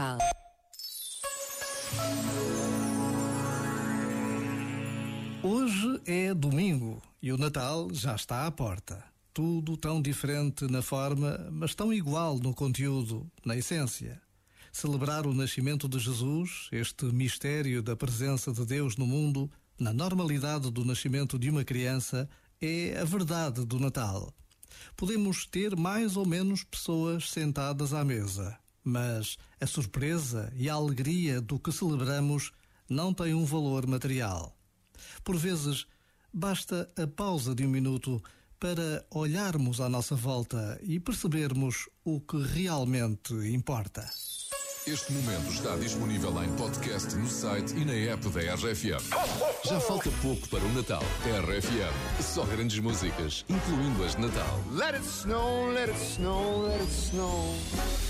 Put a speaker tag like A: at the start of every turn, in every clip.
A: local.
B: Hoje é domingo e o Natal já está à porta. Tudo tão diferente na forma, mas tão igual no conteúdo, na essência. Celebrar o nascimento de Jesus, este mistério da presença de Deus no mundo, na normalidade do nascimento de uma criança, é a verdade do Natal. Podemos ter mais ou menos pessoas sentadas à mesa, mas a surpresa e a alegria do que celebramos não têm um valor material. Por vezes, basta a pausa de um minuto para olharmos à nossa volta e percebermos o que realmente importa.
C: Este momento está disponível em podcast no site e na app da RFM. Já falta pouco para o Natal. RFM, só grandes músicas, incluindo as de Natal.
D: Let it snow, let it snow, let it snow.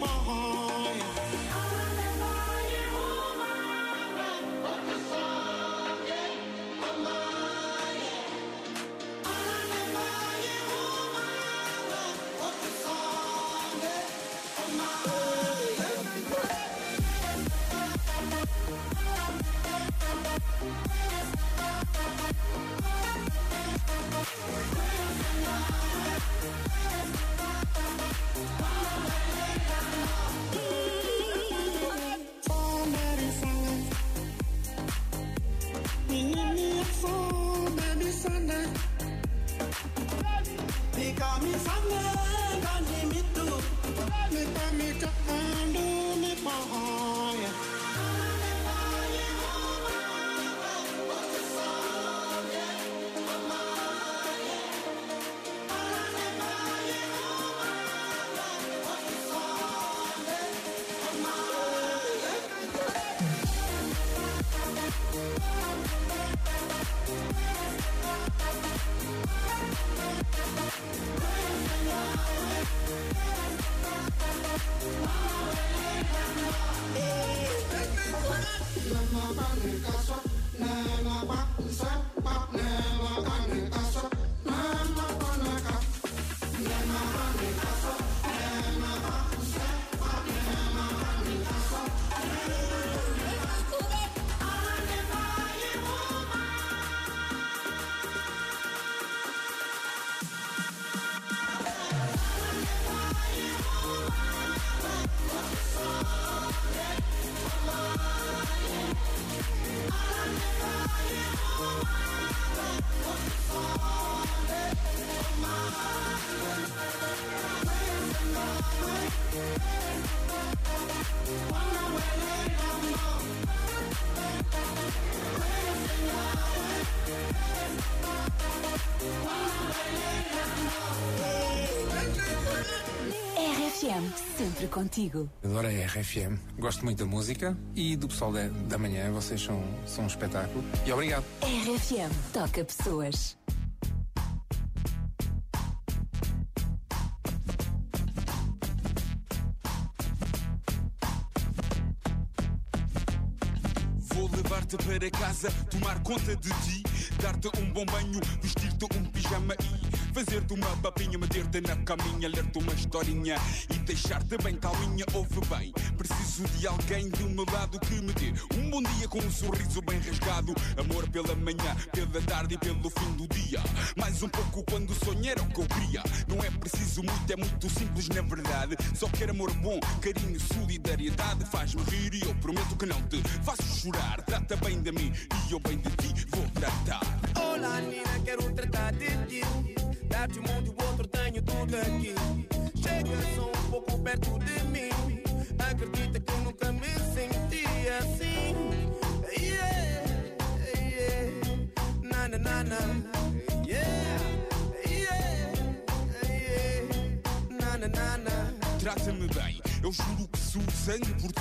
E: andu me Me call me
A: RFM, sempre contigo.
F: Adoro a RFM, gosto muito da música e do pessoal da, da manhã, vocês são, são um espetáculo. E obrigado.
A: RFM, toca pessoas.
G: Levar-te para casa, tomar conta de ti, dar-te um bom banho, vestir-te um pijama e fazer-te uma papinha, meter-te na caminha, ler-te uma historinha e deixar-te bem calminha. Ouve bem, preciso de alguém do meu lado que me dê um bom dia com um sorriso bem rasgado. Amor pela manhã, pela tarde e pelo fim do dia. Mais um pouco quando sonhar era o que eu queria. Não é preciso muito, é muito simples na verdade. Só quero amor bom, carinho, solidariedade. Faz-me rir e eu prometo que não te faço chorar. Trata bem de mim e eu bem de ti vou tratar.
H: Olá, Nina, quero tratar de ti. Dar-te um mundo e o outro, tenho tudo aqui. Chega só um pouco perto de mim. Nunca me senti assim. Yeah, yeah. Na, na, na, na. Yeah, yeah, yeah. Na, na, na, na.
G: Trata-me bem, eu juro que sou sangue por ti.